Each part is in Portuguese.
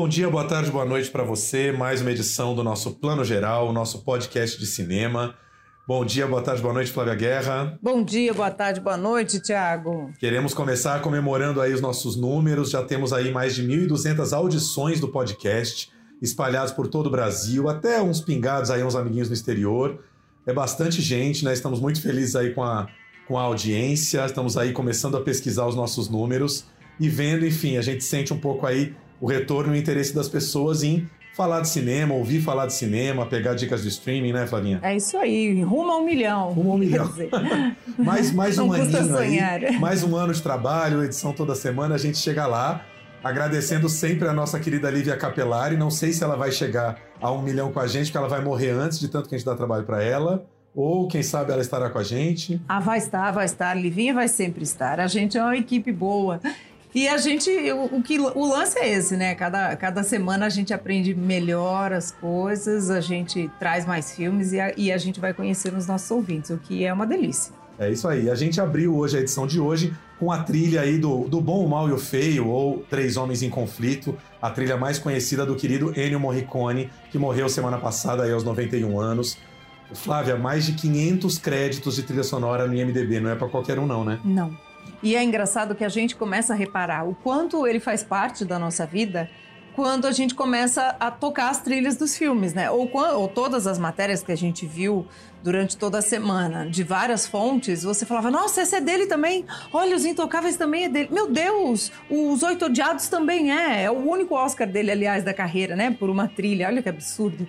Bom dia, boa tarde, boa noite para você. Mais uma edição do nosso Plano Geral, o nosso podcast de cinema. Bom dia, boa tarde, boa noite, Flávia Guerra. Bom dia, boa tarde, boa noite, Tiago. Queremos começar comemorando aí os nossos números. Já temos aí mais de 1.200 audições do podcast, espalhados por todo o Brasil, até uns pingados aí, uns amiguinhos no exterior. É bastante gente, né? Estamos muito felizes aí com a, com a audiência. Estamos aí começando a pesquisar os nossos números e vendo, enfim, a gente sente um pouco aí o retorno e o interesse das pessoas em falar de cinema, ouvir falar de cinema, pegar dicas de streaming, né, Flavinha? É isso aí, rumo a um milhão. Rumo a um milhão. mais, mais um aninho aí, mais um ano de trabalho, edição toda semana, a gente chega lá. Agradecendo sempre a nossa querida Lívia Capelari. Não sei se ela vai chegar a um milhão com a gente, porque ela vai morrer antes de tanto que a gente dá trabalho para ela. Ou, quem sabe, ela estará com a gente. Ah, vai estar, vai estar. Livinha vai sempre estar. A gente é uma equipe boa. E a gente, o, o, que, o lance é esse, né? Cada, cada semana a gente aprende melhor as coisas, a gente traz mais filmes e a, e a gente vai conhecer os nossos ouvintes, o que é uma delícia. É isso aí. A gente abriu hoje a edição de hoje com a trilha aí do, do Bom, o Mal e o Feio, ou Três Homens em Conflito, a trilha mais conhecida do querido Ennio Morricone, que morreu semana passada aí aos 91 anos. Flávia, mais de 500 créditos de trilha sonora no IMDB, não é para qualquer um não, né? Não. E é engraçado que a gente começa a reparar o quanto ele faz parte da nossa vida quando a gente começa a tocar as trilhas dos filmes, né? Ou, ou, todas as matérias que a gente viu durante toda a semana, de várias fontes, você falava, nossa, esse é dele também. Olha, Os Intocáveis também é dele. Meu Deus, Os Oito Odiados também é. É o único Oscar dele, aliás, da carreira, né? Por uma trilha. Olha que absurdo.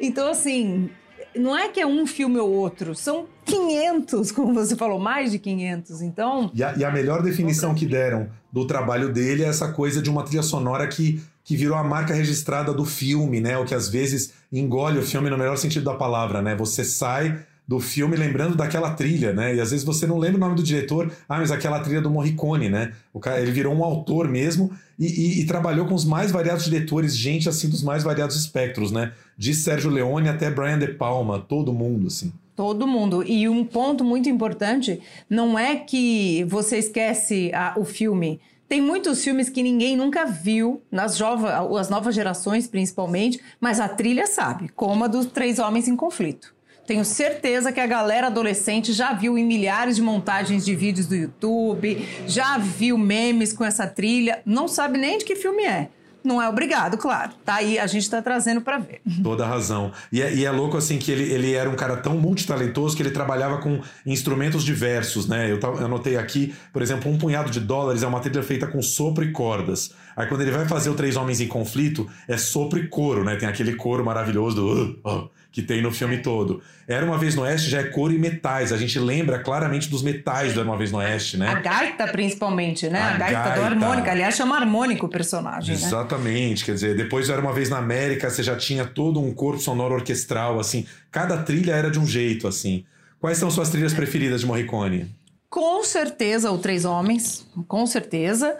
Então, assim, não é que é um filme ou outro, são 500, como você falou, mais de 500. Então. E a, e a melhor definição que deram do trabalho dele é essa coisa de uma trilha sonora que, que virou a marca registrada do filme, né? O que às vezes engole o filme no melhor sentido da palavra, né? Você sai do filme lembrando daquela trilha, né? E às vezes você não lembra o nome do diretor, ah, mas aquela trilha do Morricone, né? O cara, ele virou um autor mesmo e, e, e, trabalhou com os mais variados diretores, gente assim dos mais variados espectros, né? De Sérgio Leone até Brian De Palma, todo mundo, assim. Todo mundo. E um ponto muito importante não é que você esquece a, o filme. Tem muitos filmes que ninguém nunca viu, nas jova, as novas gerações principalmente, mas a trilha sabe, como a dos Três Homens em Conflito. Tenho certeza que a galera adolescente já viu em milhares de montagens de vídeos do YouTube, já viu memes com essa trilha, não sabe nem de que filme é. Não é obrigado, claro. Tá aí, a gente está trazendo para ver. Toda razão. E é, e é, louco, assim, que ele, ele era um cara tão multitalentoso que ele trabalhava com instrumentos diversos, né? Eu, eu anotei aqui, por exemplo, um punhado de dólares é uma trilha feita com sopro e cordas. Aí quando ele vai fazer o Três Homens em Conflito, é sopro e coro, né? Tem aquele coro maravilhoso do... Uh, uh, que tem no filme todo. Era uma vez no Oeste já é cor e metais. A gente lembra claramente dos metais do Era uma vez no Oeste, né? A gaita, principalmente, né? A, a gaita, gaita, do harmônica. Aliás, chama harmônico o personagem. Né? Exatamente. Né? Quer dizer, depois Era uma vez na América, você já tinha todo um corpo sonoro orquestral, assim. Cada trilha era de um jeito, assim. Quais são suas trilhas preferidas de Morricone? Com certeza o Três Homens, com certeza.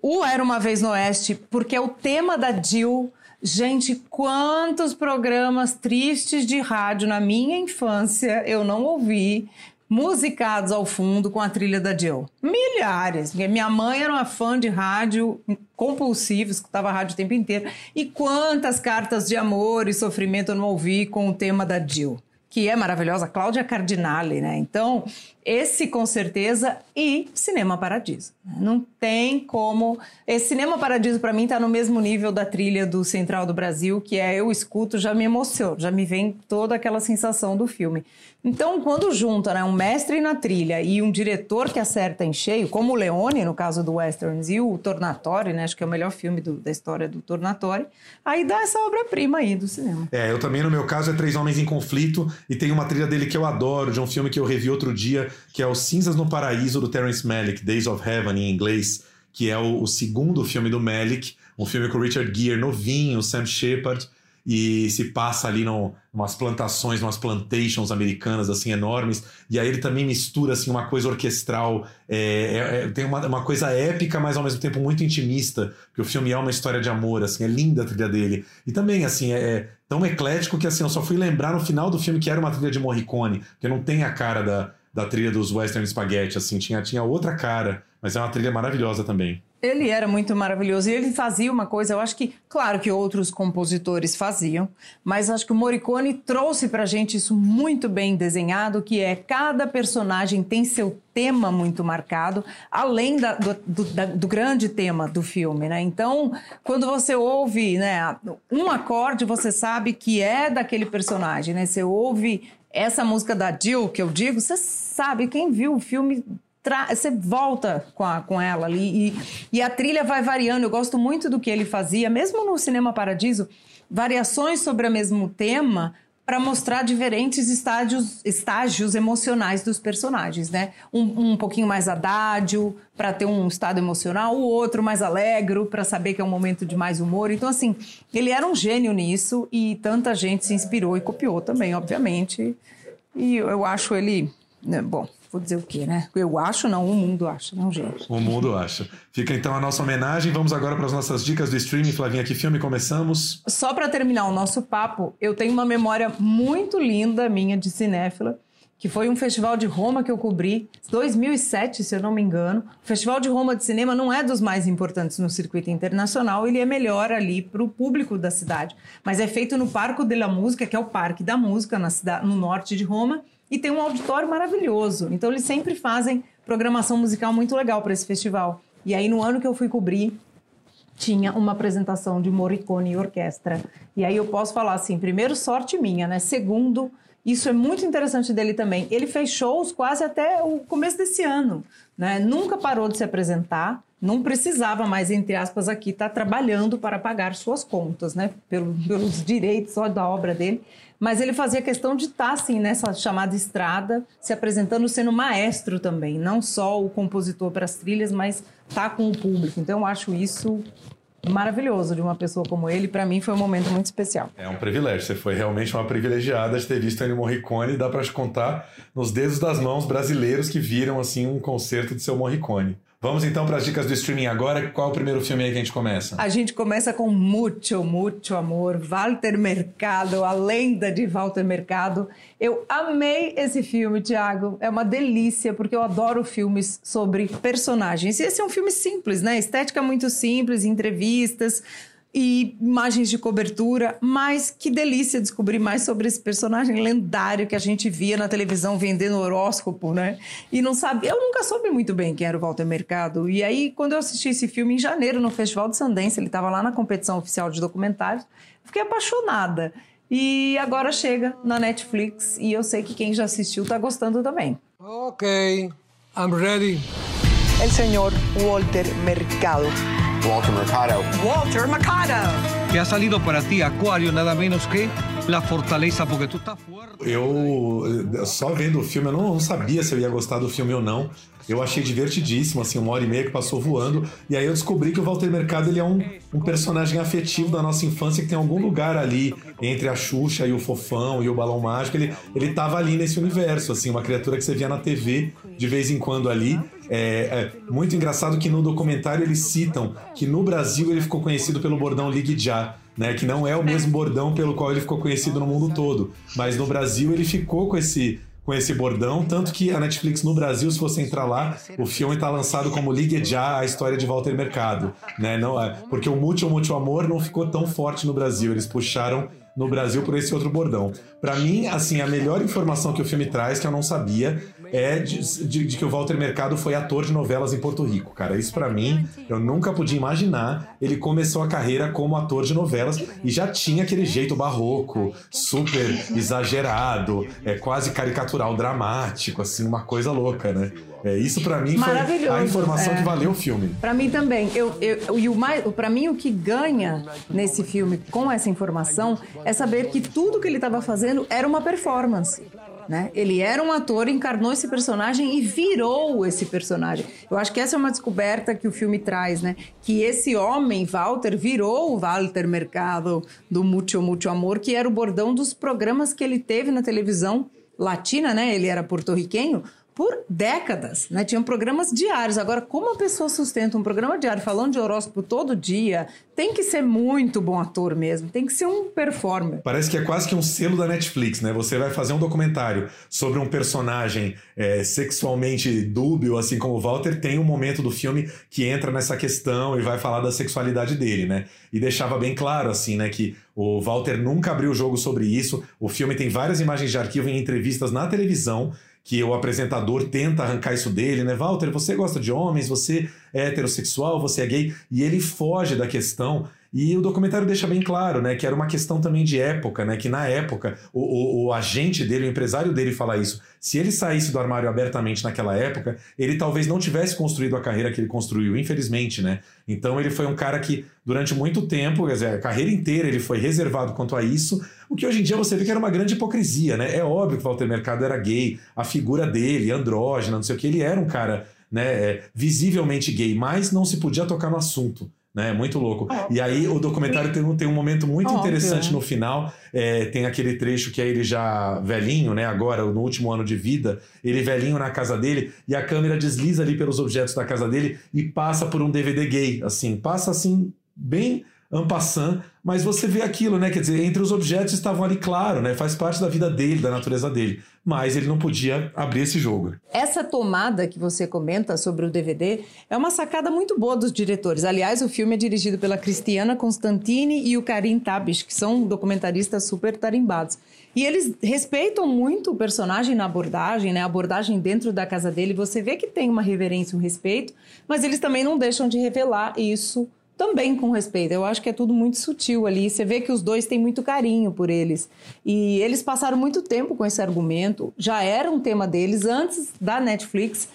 O Era uma vez no Oeste, porque é o tema da Jill Gente, quantos programas tristes de rádio na minha infância eu não ouvi musicados ao fundo com a trilha da Jill. Milhares. Minha mãe era uma fã de rádio compulsiva, escutava rádio o tempo inteiro. E quantas cartas de amor e sofrimento eu não ouvi com o tema da Jill que é maravilhosa, Cláudia Cardinale, né? Então, esse com certeza e Cinema Paradiso. Não tem como. Esse Cinema Paradiso para mim está no mesmo nível da trilha do Central do Brasil, que é eu escuto, já me emociona, já me vem toda aquela sensação do filme. Então, quando junta né, um mestre na trilha e um diretor que acerta em cheio, como o Leone, no caso do Westerns, e o Tornatori, né, acho que é o melhor filme do, da história do Tornatori, aí dá essa obra-prima aí do cinema. É, eu também, no meu caso, é Três Homens em Conflito, e tem uma trilha dele que eu adoro, de um filme que eu revi outro dia, que é o Cinzas no Paraíso, do Terence Malick, Days of Heaven, em inglês que é o, o segundo filme do Malick, um filme com o Richard Gere novinho, Sam Shepard, e se passa ali no, umas plantações, umas plantations americanas assim enormes, e aí ele também mistura assim uma coisa orquestral, é, é, é, tem uma, uma coisa épica, mas ao mesmo tempo muito intimista, porque o filme é uma história de amor, assim, é linda a trilha dele. E também assim é, é tão eclético que assim eu só fui lembrar no final do filme que era uma trilha de Morricone, que não tem a cara da, da trilha dos Western Spaghetti, assim, tinha, tinha outra cara, mas é uma trilha maravilhosa também. Ele era muito maravilhoso e ele fazia uma coisa, eu acho que, claro que outros compositores faziam, mas acho que o Morricone trouxe pra gente isso muito bem desenhado, que é cada personagem tem seu tema muito marcado, além da, do, do, da, do, grande tema do filme, né? Então, quando você ouve né, um acorde, você sabe que é daquele personagem, né? Você ouve essa música da Jill, que eu digo, você sabe, quem viu o filme você volta com, a, com ela ali e, e a trilha vai variando. Eu gosto muito do que ele fazia, mesmo no Cinema Paradiso, variações sobre o mesmo tema para mostrar diferentes estágios, estágios emocionais dos personagens, né? Um, um pouquinho mais adágio para ter um estado emocional, o outro mais alegre para saber que é um momento de mais humor. Então, assim, ele era um gênio nisso e tanta gente se inspirou e copiou também, obviamente. E eu acho ele, né, bom, Vou dizer o quê, né? Eu acho, não, o mundo acha, não, gente. O mundo acha. Fica então a nossa homenagem. Vamos agora para as nossas dicas do streaming. Flavinha, que filme começamos? Só para terminar o nosso papo, eu tenho uma memória muito linda minha de cinéfila, que foi um festival de Roma que eu cobri, 2007, se eu não me engano. O Festival de Roma de Cinema não é dos mais importantes no circuito internacional, ele é melhor ali para o público da cidade. Mas é feito no Parco della Música, que é o Parque da Música, na cidade, no norte de Roma e tem um auditório maravilhoso. Então eles sempre fazem programação musical muito legal para esse festival. E aí no ano que eu fui cobrir, tinha uma apresentação de Morricone e orquestra. E aí eu posso falar assim, primeiro sorte minha, né? Segundo, isso é muito interessante dele também. Ele fez shows quase até o começo desse ano, né? Nunca parou de se apresentar, não precisava mais, entre aspas, aqui estar tá trabalhando para pagar suas contas, né? Pelo, pelos direitos só da obra dele mas ele fazia questão de estar, tá, assim, nessa chamada estrada, se apresentando sendo maestro também, não só o compositor para as trilhas, mas tá com o público. Então eu acho isso maravilhoso de uma pessoa como ele. Para mim foi um momento muito especial. É um privilégio. Você foi realmente uma privilegiada de ter visto Ennio Morricone. Dá para te contar nos dedos das mãos brasileiros que viram assim um concerto de seu Morricone. Vamos então para as dicas do streaming agora. Qual é o primeiro filme aí que a gente começa? A gente começa com Muito, Muito Amor, Walter Mercado, a lenda de Walter Mercado. Eu amei esse filme, Thiago. É uma delícia, porque eu adoro filmes sobre personagens. E esse é um filme simples, né? Estética muito simples, entrevistas, e imagens de cobertura, mas que delícia descobrir mais sobre esse personagem lendário que a gente via na televisão vendendo horóscopo, né? E não sabia, eu nunca soube muito bem quem era o Walter Mercado. E aí, quando eu assisti esse filme em janeiro no Festival de Sundance, ele estava lá na competição oficial de documentários, fiquei apaixonada. E agora chega na Netflix e eu sei que quem já assistiu está gostando também. Ok, I'm ready. El señor Walter Mercado. Walter Mercado. Walter Mercado. Que ha salido para ti, Acuario, nada menos que La Fortaleza, porque tu tá forte. Eu, só vendo o filme, eu não, não sabia se eu ia gostar do filme ou não. Eu achei divertidíssimo, assim, uma hora e meia que passou voando. E aí eu descobri que o Walter Mercado ele é um, um personagem afetivo da nossa infância que tem algum lugar ali entre a Xuxa e o Fofão e o Balão Mágico. Ele, ele tava ali nesse universo, assim, uma criatura que você via na TV de vez em quando ali. É, é, muito engraçado que no documentário eles citam que no Brasil ele ficou conhecido pelo bordão Ligue Já. Né, que não é o mesmo bordão pelo qual ele ficou conhecido no mundo todo. Mas no Brasil ele ficou com esse com esse bordão, tanto que a Netflix no Brasil, se você entrar lá, o filme está lançado como Ligue Já, a história de Walter Mercado, né? Não, é, porque o Mútuo Mútuo Amor não ficou tão forte no Brasil, eles puxaram no Brasil por esse outro bordão. Para mim, assim, a melhor informação que o filme traz, que eu não sabia, é de, de, de, que o Walter Mercado foi ator de novelas em Porto Rico, cara. Isso para mim, eu nunca podia imaginar. Ele começou a carreira como ator de novelas e já tinha aquele jeito barroco, super exagerado, é quase caricatural, dramático, assim, uma coisa louca, né? É, isso para mim foi a informação é. que valeu o filme. Para mim também. Eu, eu, e o mais, para mim o que ganha nesse filme com essa informação é saber que tudo que ele estava fazendo era uma performance. Né? Ele era um ator, encarnou esse personagem e virou esse personagem. Eu acho que essa é uma descoberta que o filme traz, né? Que esse homem, Walter, virou o Walter Mercado do Mucho Mucho Amor, que era o bordão dos programas que ele teve na televisão latina, né? Ele era porto-riquenho por décadas, né? Tinham programas diários. Agora, como a pessoa sustenta um programa diário falando de horóscopo todo dia, tem que ser muito bom ator mesmo, tem que ser um performer. Parece que é quase que um selo da Netflix, né? Você vai fazer um documentário sobre um personagem é, sexualmente dúbio, assim como o Walter, tem um momento do filme que entra nessa questão e vai falar da sexualidade dele, né? E deixava bem claro, assim, né, que o Walter nunca abriu o jogo sobre isso. O filme tem várias imagens de arquivo em entrevistas na televisão que o apresentador tenta arrancar isso dele, né? Walter, você gosta de homens, você é heterossexual, você é gay, e ele foge da questão. E o documentário deixa bem claro, né, que era uma questão também de época, né, que na época o, o, o, agente dele, o empresário dele fala isso. Se ele saísse do armário abertamente naquela época, ele talvez não tivesse construído a carreira que ele construiu, infelizmente, né? Então ele foi um cara que durante muito tempo, quer dizer, a carreira inteira ele foi reservado quanto a isso, o que hoje em dia você vê que era uma grande hipocrisia, né? É óbvio que Walter Mercado era gay, a figura dele, andrógena, não sei o que, ele era um cara, né, é, visivelmente gay, mas não se podia tocar no assunto né? Muito louco. E aí o documentário tem, tem um momento muito Óbvio. interessante no final. É, tem aquele trecho que é ele já velhinho, né? Agora, no último ano de vida, ele velhinho na casa dele e a câmera desliza ali pelos objetos da casa dele e passa por um DVD gay, assim, passa assim bem ampassant, mas você vê aquilo, né? Quer dizer, entre os objetos estavam ali, claro, né? Faz parte da vida dele, da natureza dele. Mas ele não podia abrir esse jogo. Essa tomada que você comenta sobre o DVD é uma sacada muito boa dos diretores. Aliás, o filme é dirigido pela Cristiana Constantini e o Karim Tabish, que são documentaristas super tarimbados. E eles respeitam muito o personagem na abordagem, né? A abordagem dentro da casa dele. Você vê que tem uma reverência, um respeito, mas eles também não deixam de revelar isso também com respeito. Eu acho que é tudo muito sutil ali. Você vê que os dois têm muito carinho por eles. E eles passaram muito tempo com esse argumento. Já era um tema deles antes da Netflix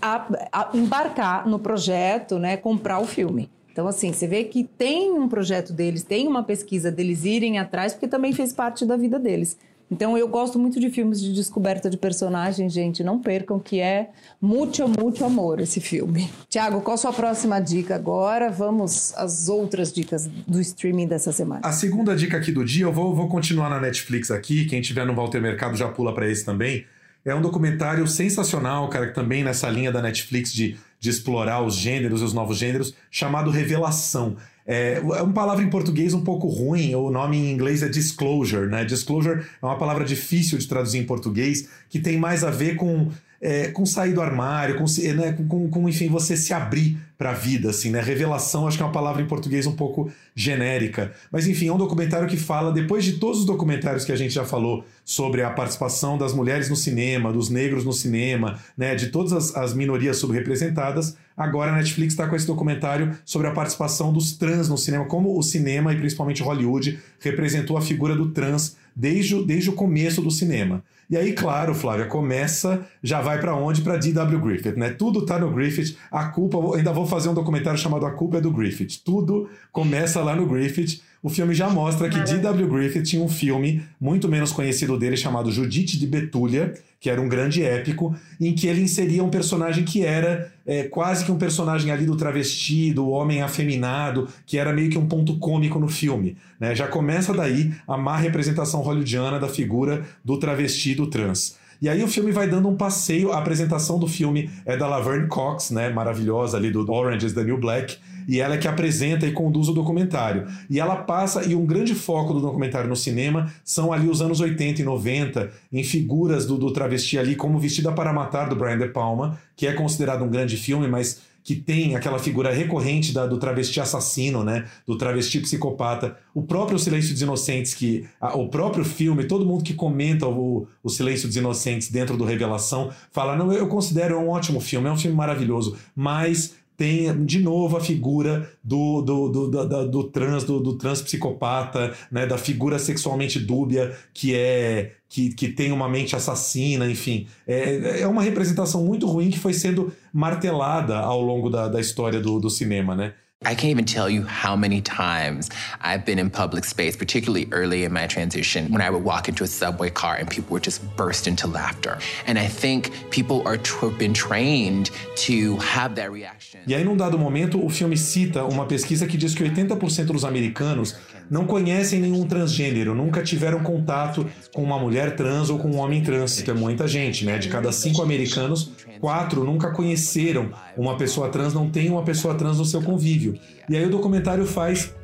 a, a embarcar no projeto, né, comprar o filme. Então, assim, você vê que tem um projeto deles, tem uma pesquisa deles irem atrás, porque também fez parte da vida deles. Então eu gosto muito de filmes de descoberta de personagens, gente. Não percam que é muito, muito amor esse filme. Tiago, qual a sua próxima dica agora? Vamos às outras dicas do streaming dessa semana. A segunda dica aqui do dia, eu vou, vou continuar na Netflix aqui. Quem tiver no Walter Mercado já pula para esse também. É um documentário sensacional, cara, que também nessa linha da Netflix de, de explorar os gêneros, os novos gêneros, chamado Revelação. É, é uma palavra em português um pouco ruim, o nome em inglês é disclosure, né? Disclosure é uma palavra difícil de traduzir em português, que tem mais a ver com é, com sair do armário, com, né, com, com, enfim, você se abrir para a vida, assim, né? Revelação, acho que é uma palavra em português um pouco genérica. Mas, enfim, é um documentário que fala, depois de todos os documentários que a gente já falou sobre a participação das mulheres no cinema, dos negros no cinema, né, de todas as, as minorias subrepresentadas, agora a Netflix está com esse documentário sobre a participação dos trans no cinema, como o cinema e principalmente Hollywood representou a figura do trans desde, desde o começo do cinema. E aí, claro, Flávia, começa, já vai para onde? Para D.W. Griffith, né? Tudo tá no Griffith. A culpa, ainda vou fazer um documentário chamado A Culpa é do Griffith. Tudo começa lá no Griffith. O filme já mostra que D.W. Griffith tinha um filme muito menos conhecido dele chamado Judite de Betúlia, que era um grande épico, em que ele inseria um personagem que era é, quase que um personagem ali do travesti, do homem afeminado, que era meio que um ponto cômico no filme. Né? Já começa daí a má representação hollywoodiana da figura do travesti do trans. E aí o filme vai dando um passeio, a apresentação do filme é da Laverne Cox, né, maravilhosa ali do Orange is the New Black, e ela é que apresenta e conduz o documentário. E ela passa, e um grande foco do documentário no cinema são ali os anos 80 e 90, em figuras do, do travesti ali, como Vestida para Matar, do Brian De Palma, que é considerado um grande filme, mas que tem aquela figura recorrente da, do travesti assassino, né? Do travesti psicopata. O próprio Silêncio dos Inocentes, que a, o próprio filme, todo mundo que comenta o, o Silêncio dos Inocentes dentro do Revelação, fala: não, eu considero um ótimo filme, é um filme maravilhoso, mas tem de novo a figura do, do, do, do, do trans, do, do trans psicopata, né, da figura sexualmente dúbia que é que, que tem uma mente assassina, enfim. É, é uma representação muito ruim que foi sendo martelada ao longo da, da história do, do cinema, né? I can't even tell you how many times I've been in public space, particularly early in my transition, when I would walk into a subway car and people would just burst into laughter. And I think people are been trained to have that reaction. E aí, num dado momento, o filme cita uma pesquisa que diz que 80% dos americanos não conhecem nenhum transgênero, nunca tiveram contato com uma mulher trans ou com um homem trans. É muita gente, né? De cada cinco americanos, quatro nunca conheceram uma pessoa trans, não tem uma pessoa trans no seu convívio. E aí o documentário faz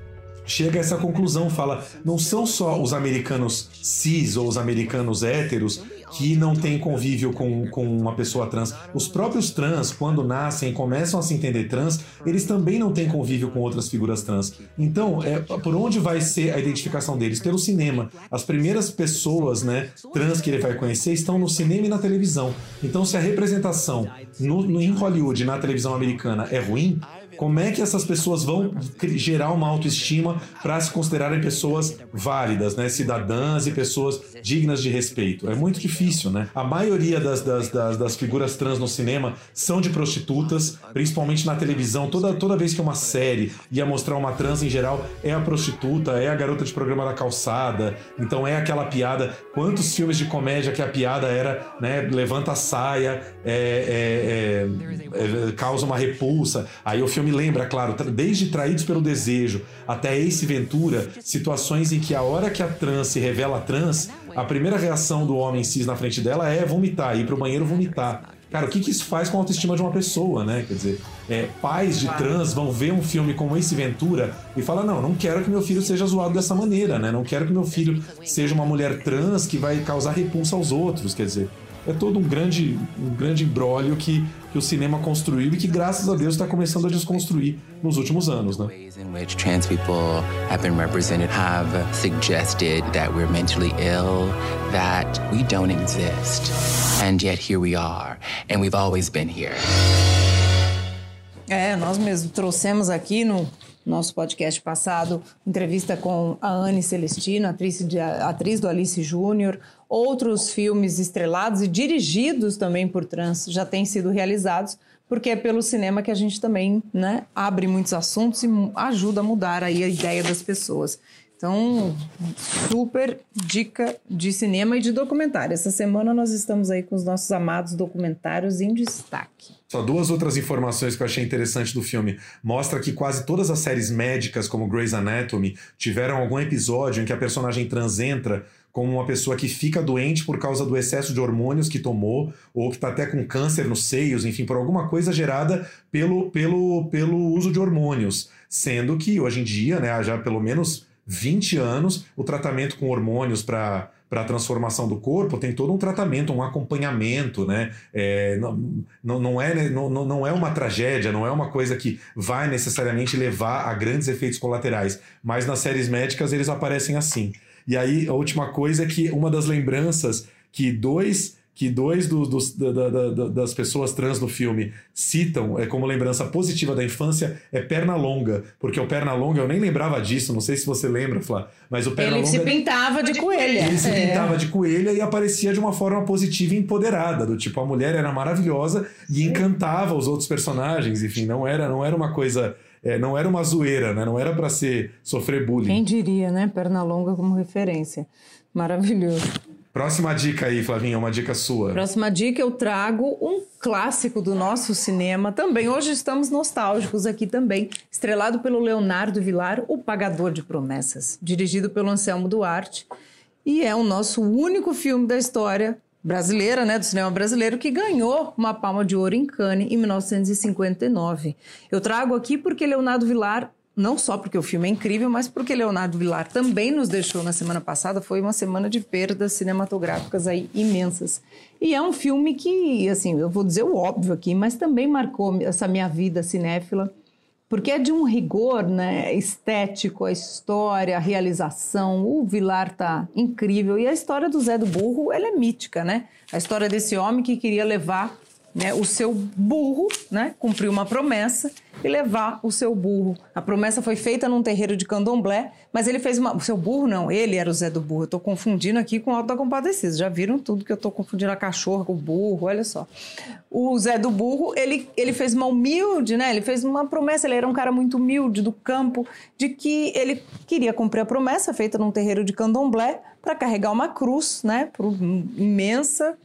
chega a essa conclusão, fala, não são só os americanos cis ou os americanos héteros que não têm convívio com, com uma pessoa trans. Os próprios trans, quando nascem e começam a se entender trans, eles também não têm convívio com outras figuras trans. Então, é, por onde vai ser a identificação deles? Pelo cinema. As primeiras pessoas né, trans que ele vai conhecer estão no cinema e na televisão. Então, se a representação no, no, em Hollywood, na televisão americana, é ruim, como é que essas pessoas vão gerar uma autoestima para se considerarem pessoas válidas, né? cidadãs e pessoas dignas de respeito? É muito difícil, né? A maioria das, das, das, das figuras trans no cinema são de prostitutas, principalmente na televisão. Toda, toda vez que uma série ia mostrar uma trans em geral, é a prostituta, é a garota de programa da calçada. Então é aquela piada. Quantos filmes de comédia que a piada era, né? Levanta a saia, é, é, é, causa uma repulsa. Aí o filme me lembra, claro, desde Traídos pelo Desejo até Ace Ventura, situações em que a hora que a trans se revela trans, a primeira reação do homem cis na frente dela é vomitar, ir pro banheiro vomitar. Cara, o que, que isso faz com a autoestima de uma pessoa, né? Quer dizer, é, pais de trans vão ver um filme como Ace Ventura e falam: não, não quero que meu filho seja zoado dessa maneira, né? Não quero que meu filho seja uma mulher trans que vai causar repulsa aos outros. Quer dizer, é todo um grande, um grande embrólio que, que o cinema construiu e que, graças a Deus, está começando a desconstruir nos últimos anos, né? in which trans people have been represented have suggested that we're mentally ill, that we don't exist. And yet here we are, and we've always been here. É, nós mesmos trouxemos aqui no nosso podcast passado entrevista com a Anne Celestino, atriz, de, atriz do Alice Júnior. Outros filmes estrelados e dirigidos também por trans já têm sido realizados, porque é pelo cinema que a gente também né, abre muitos assuntos e ajuda a mudar aí a ideia das pessoas. Então, super dica de cinema e de documentário. Essa semana nós estamos aí com os nossos amados documentários em destaque. Só duas outras informações que eu achei interessante do filme. Mostra que quase todas as séries médicas, como Grey's Anatomy, tiveram algum episódio em que a personagem trans entra como uma pessoa que fica doente por causa do excesso de hormônios que tomou, ou que está até com câncer nos seios, enfim, por alguma coisa gerada pelo, pelo, pelo uso de hormônios. Sendo que hoje em dia, né, já pelo menos 20 anos, o tratamento com hormônios para para a transformação do corpo tem todo um tratamento, um acompanhamento, né? É, não, não, é, não, não é uma tragédia, não é uma coisa que vai necessariamente levar a grandes efeitos colaterais, mas nas séries médicas eles aparecem assim. E aí a última coisa é que uma das lembranças que dois que dois do, dos, da, da, da, das pessoas trans no filme citam é, como lembrança positiva da infância é perna longa, porque o perna longa eu nem lembrava disso, não sei se você lembra, Flá, mas o perna ele longa. Ele se pintava de coelha. Ele se é. pintava de coelha e aparecia de uma forma positiva e empoderada, do tipo a mulher era maravilhosa e encantava os outros personagens, enfim, não era, não era uma coisa. É, não era uma zoeira, né? Não era para ser sofrer bullying. Quem diria, né? Perna longa como referência. Maravilhoso. Próxima dica aí, Flavinha, uma dica sua. Próxima dica eu trago um clássico do nosso cinema também. Hoje estamos nostálgicos aqui também, estrelado pelo Leonardo Vilar, O Pagador de Promessas, dirigido pelo Anselmo Duarte, e é o nosso único filme da história brasileira, né, do cinema brasileiro, que ganhou uma Palma de Ouro em Cannes em 1959. Eu trago aqui porque Leonardo Vilar não só porque o filme é incrível, mas porque Leonardo Vilar também nos deixou na semana passada. Foi uma semana de perdas cinematográficas aí imensas. E é um filme que, assim, eu vou dizer o óbvio aqui, mas também marcou essa minha vida cinéfila, porque é de um rigor né, estético, a história, a realização. O Vilar tá incrível. E a história do Zé do Burro, ela é mítica, né? A história desse homem que queria levar né, o seu burro, né, cumprir uma promessa e levar o seu burro. A promessa foi feita num terreiro de candomblé, mas ele fez uma. O seu burro não, ele era o Zé do Burro. Eu tô confundindo aqui com o Alto da Compadecida. Já viram tudo que eu tô confundindo a cachorra com o burro, olha só. O Zé do Burro, ele, ele fez uma humilde, né? Ele fez uma promessa, ele era um cara muito humilde do campo, de que ele queria cumprir a promessa feita num terreiro de candomblé para carregar uma cruz, né? Por imensa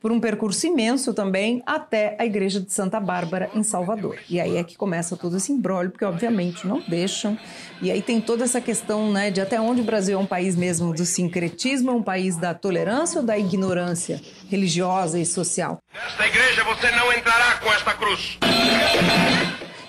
por um percurso imenso também até a igreja de Santa Bárbara em Salvador. E aí é que começa todo esse embrólio, porque obviamente não deixam. E aí tem toda essa questão, né, de até onde o Brasil é um país mesmo do sincretismo, é um país da tolerância ou da ignorância religiosa e social. Nesta igreja você não entrará com esta cruz.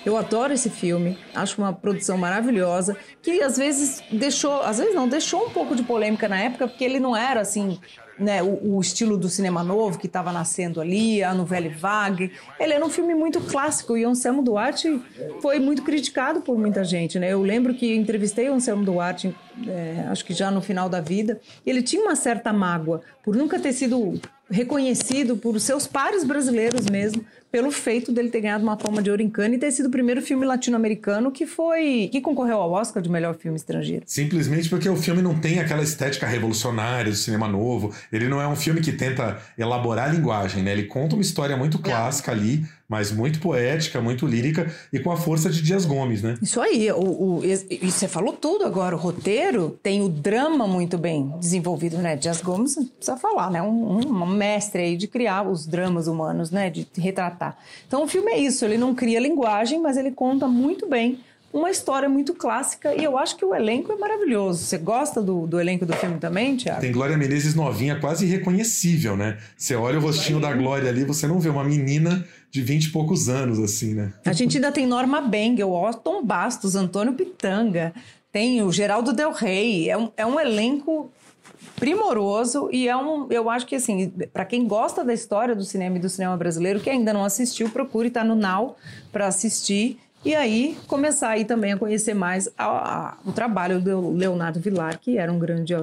Eu adoro esse filme, acho uma produção maravilhosa, que às vezes deixou, às vezes não, deixou um pouco de polêmica na época, porque ele não era assim né, o, o, estilo do cinema novo que estava nascendo ali, a novela vague. Ele era um filme muito clássico e Anselmo Duarte foi muito criticado por muita gente. Né? Eu lembro que entrevistei o Anselmo Duarte, é, acho que já no final da vida, e ele tinha uma certa mágoa por nunca ter sido reconhecido por seus pares brasileiros mesmo pelo feito dele ter ganhado uma palma de ouro em Cannes e ter sido o primeiro filme latino-americano que foi que concorreu ao Oscar de melhor filme estrangeiro. Simplesmente porque o filme não tem aquela estética revolucionária do cinema novo. Ele não é um filme que tenta elaborar a linguagem, né? Ele conta uma história muito clássica ali, mas muito poética, muito lírica e com a força de Dias Gomes, né? Isso aí, o, o, e você falou tudo agora. O roteiro tem o drama muito bem desenvolvido, né? Dias Gomes, precisa falar, né? Um, um, mestre aí de criar os dramas humanos, né? De retratar. Então o filme é isso, ele não cria linguagem, mas ele conta muito bem uma história muito clássica e eu acho que o elenco é maravilhoso. Você gosta do, do elenco do filme também, Tiago? Tem Glória Menezes novinha, quase irreconhecível, né? Você olha o rostinho da Glória ali, você não vê uma menina de vinte e poucos anos, assim, né? A gente ainda tem Norma Bengel, Austin Bastos, Antônio Pitanga, tem o Geraldo Del Rey. É um, é um elenco primoroso e é um, eu acho que assim, para quem gosta da história do cinema e do cinema brasileiro, que ainda não assistiu, procure estar tá no Now para assistir e aí começar aí também a conhecer mais a, a, o trabalho do Leonardo Vilar, que era um grande,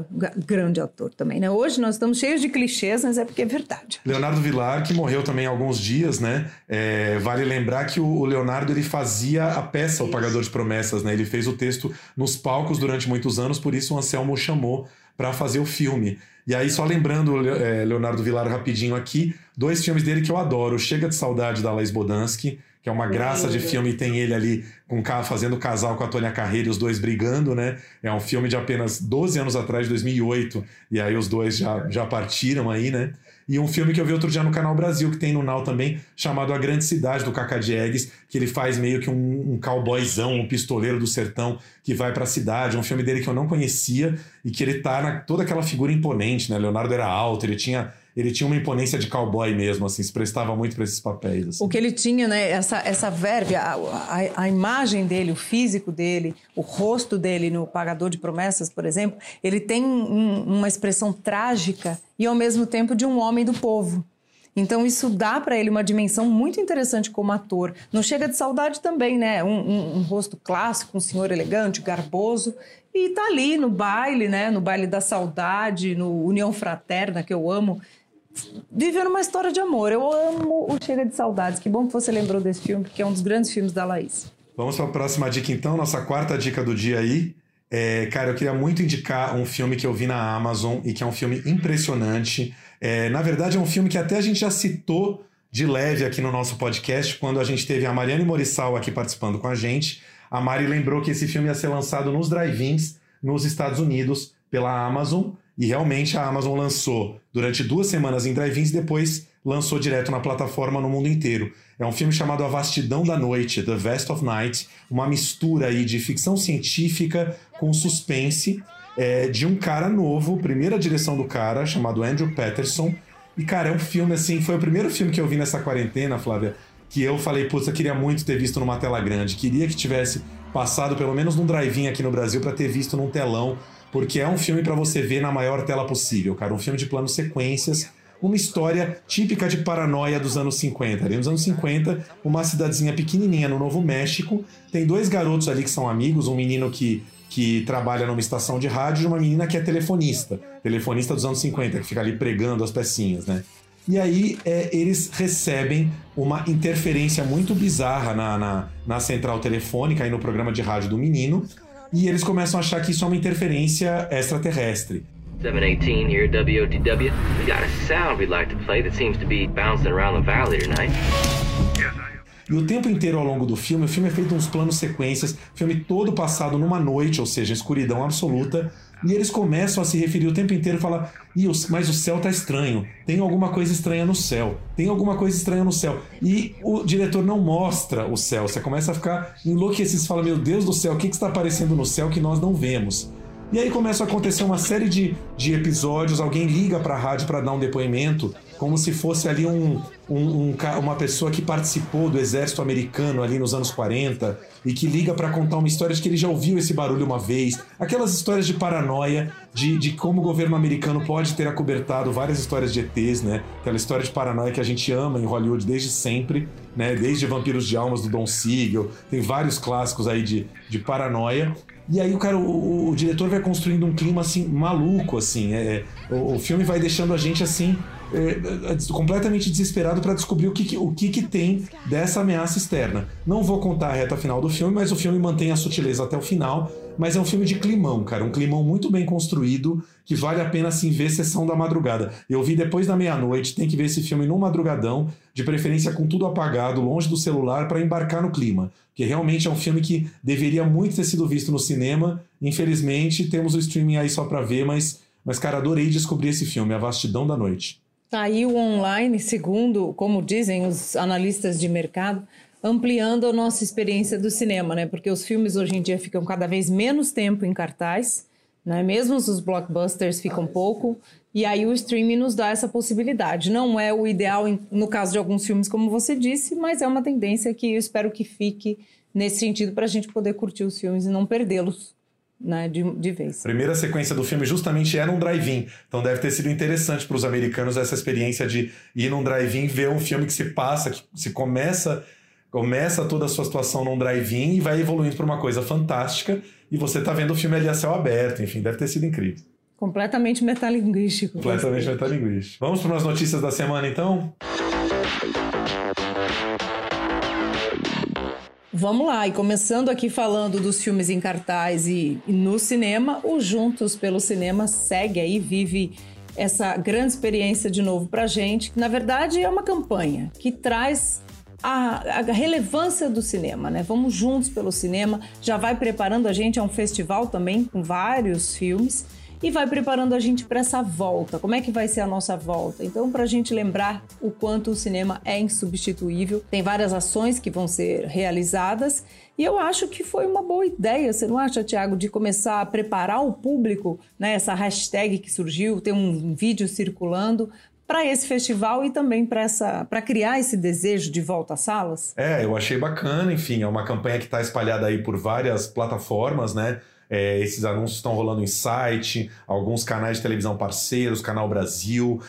grande ator também, né? Hoje nós estamos cheios de clichês, mas é porque é verdade. Leonardo Vilar, que morreu também há alguns dias, né? É, vale lembrar que o, o, Leonardo ele fazia a peça O Pagador de Promessas, né? Ele fez o texto nos palcos durante muitos anos, por isso o Anselmo o chamou para fazer o filme. E aí, só lembrando é, Leonardo Vilar rapidinho aqui, dois filmes dele que eu adoro: Chega de Saudade da Laís Bodansky que é uma graça de filme, tem ele ali com fazendo casal com a Tônia Carreira, os dois brigando, né? É um filme de apenas 12 anos atrás, 2008, e aí os dois já, já partiram aí, né? E um filme que eu vi outro dia no Canal Brasil, que tem no Now também, chamado A Grande Cidade, do Cacá Diegues, que ele faz meio que um, um cowboyzão, um pistoleiro do sertão que vai para a cidade. Um filme dele que eu não conhecia e que ele tá na toda aquela figura imponente, né? Leonardo era alto, ele tinha ele tinha uma imponência de cowboy mesmo, assim, se prestava muito para esses papéis. Assim. O que ele tinha, né, essa, essa verve, a, a, a, imagem dele, o físico dele, o rosto dele no Pagador de Promessas, por exemplo, ele tem um, uma expressão trágica e ao mesmo tempo de um homem do povo. Então isso dá para ele uma dimensão muito interessante como ator. Não chega de saudade também, né? Um, um, um, rosto clássico, um senhor elegante, garboso, e tá ali no baile, né? No baile da saudade, no União Fraterna que eu amo vivendo uma história de amor. Eu amo o Chega de Saudades. Que bom que você lembrou desse filme, porque é um dos grandes filmes da Laís. Vamos para a próxima dica, então. Nossa quarta dica do dia aí. É, cara, eu queria muito indicar um filme que eu vi na Amazon e que é um filme impressionante. É, na verdade, é um filme que até a gente já citou de leve aqui no nosso podcast, quando a gente teve a Mariane Morissal aqui participando com a gente. A Mari lembrou que esse filme ia ser lançado nos drive-ins nos Estados Unidos pela Amazon. E realmente a Amazon lançou durante duas semanas em drive-ins e depois lançou direto na plataforma no mundo inteiro. É um filme chamado A Vastidão da Noite, The Vast of Night, uma mistura aí de ficção científica com suspense é, de um cara novo, primeira direção do cara, chamado Andrew Patterson. E, cara, é um filme assim, foi o primeiro filme que eu vi nessa quarentena, Flávia, que eu falei, putz, eu queria muito ter visto numa tela grande, queria que tivesse passado pelo menos num drive-in aqui no Brasil para ter visto num telão porque é um filme para você ver na maior tela possível, cara. Um filme de plano sequências, uma história típica de paranoia dos anos 50. Ali nos anos 50, uma cidadezinha pequenininha no Novo México, tem dois garotos ali que são amigos, um menino que que trabalha numa estação de rádio e uma menina que é telefonista, telefonista dos anos 50, que fica ali pregando as pecinhas, né? E aí é, eles recebem uma interferência muito bizarra na, na, na central telefônica e no programa de rádio do menino. E eles começam a achar que isso é uma interferência extraterrestre. 718 here, WOTW. We got a sound we'd like to play that seems to be bouncing around the valley tonight. E o tempo inteiro ao longo do filme, o filme é feito uns planos sequências, filme todo passado numa noite, ou seja, escuridão absoluta. E eles começam a se referir o tempo inteiro e falar: mas o céu tá estranho. Tem alguma coisa estranha no céu. Tem alguma coisa estranha no céu. E o diretor não mostra o céu. Você começa a ficar enlouquecido. Você fala: Meu Deus do céu, o que, que está aparecendo no céu que nós não vemos? E aí começa a acontecer uma série de, de episódios. Alguém liga para a rádio para dar um depoimento como se fosse ali um, um, um, uma pessoa que participou do exército americano ali nos anos 40 e que liga para contar uma história de que ele já ouviu esse barulho uma vez. Aquelas histórias de paranoia, de, de como o governo americano pode ter acobertado várias histórias de ETs, né? Aquela história de paranoia que a gente ama em Hollywood desde sempre, né? Desde Vampiros de Almas do Don Siegel, tem vários clássicos aí de, de paranoia. E aí o cara, o, o, diretor vai construindo um clima assim maluco, assim. É, o, o filme vai deixando a gente assim é, é, completamente desesperado para descobrir o, que, o que, que tem dessa ameaça externa. Não vou contar a reta final do filme, mas o filme mantém a sutileza até o final. Mas é um filme de climão, cara. Um climão muito bem construído, que vale a pena assim ver sessão da madrugada. Eu vi depois da meia-noite, tem que ver esse filme no madrugadão, de preferência com tudo apagado, longe do celular, para embarcar no clima. Que realmente é um filme que deveria muito ter sido visto no cinema. Infelizmente, temos o streaming aí só para ver, mas, mas, cara, adorei descobrir esse filme, A Vastidão da Noite. O online, segundo, como dizem os analistas de mercado, ampliando a nossa experiência do cinema, né? Porque os filmes hoje em dia ficam cada vez menos tempo em cartaz, né? Mesmo os blockbusters ficam pouco, e aí o streaming nos dá essa possibilidade. Não é o ideal no caso de alguns filmes, como você disse, mas é uma tendência que eu espero que fique nesse sentido para a gente poder curtir os filmes e não perdê-los né, de, de vez. Primeira sequência do filme justamente é num drive-in. Então deve ter sido interessante para os americanos essa experiência de ir num drive-in, ver um filme que se passa, que se começa começa toda a sua situação num drive-in e vai evoluindo para uma coisa fantástica e você está vendo o filme ali a céu aberto, enfim, deve ter sido incrível. Completamente metalinguístico. Completamente metalinguístico. Vamos para umas notícias da semana então? Vamos lá, e começando aqui falando dos filmes em cartaz e, no cinema, o Juntos pelo Cinema segue aí, vive essa grande experiência de novo pra gente, que na verdade é uma campanha que traz a, a, relevância do cinema, né? Vamos juntos pelo cinema, já vai preparando a gente a um festival também com vários filmes e vai preparando a gente para essa volta. Como é que vai ser a nossa volta? Então, para a gente lembrar o quanto o cinema é insubstituível, tem várias ações que vão ser realizadas e eu acho que foi uma boa ideia, você não acha, Tiago, de começar a preparar o público, né? Essa hashtag que surgiu, tem um vídeo circulando para esse festival e também para criar esse desejo de volta às salas? É, eu achei bacana, enfim, é uma campanha que está espalhada aí por várias plataformas, né? É, esses anúncios estão rolando em site, alguns canais de televisão parceiros, Canal Brasil,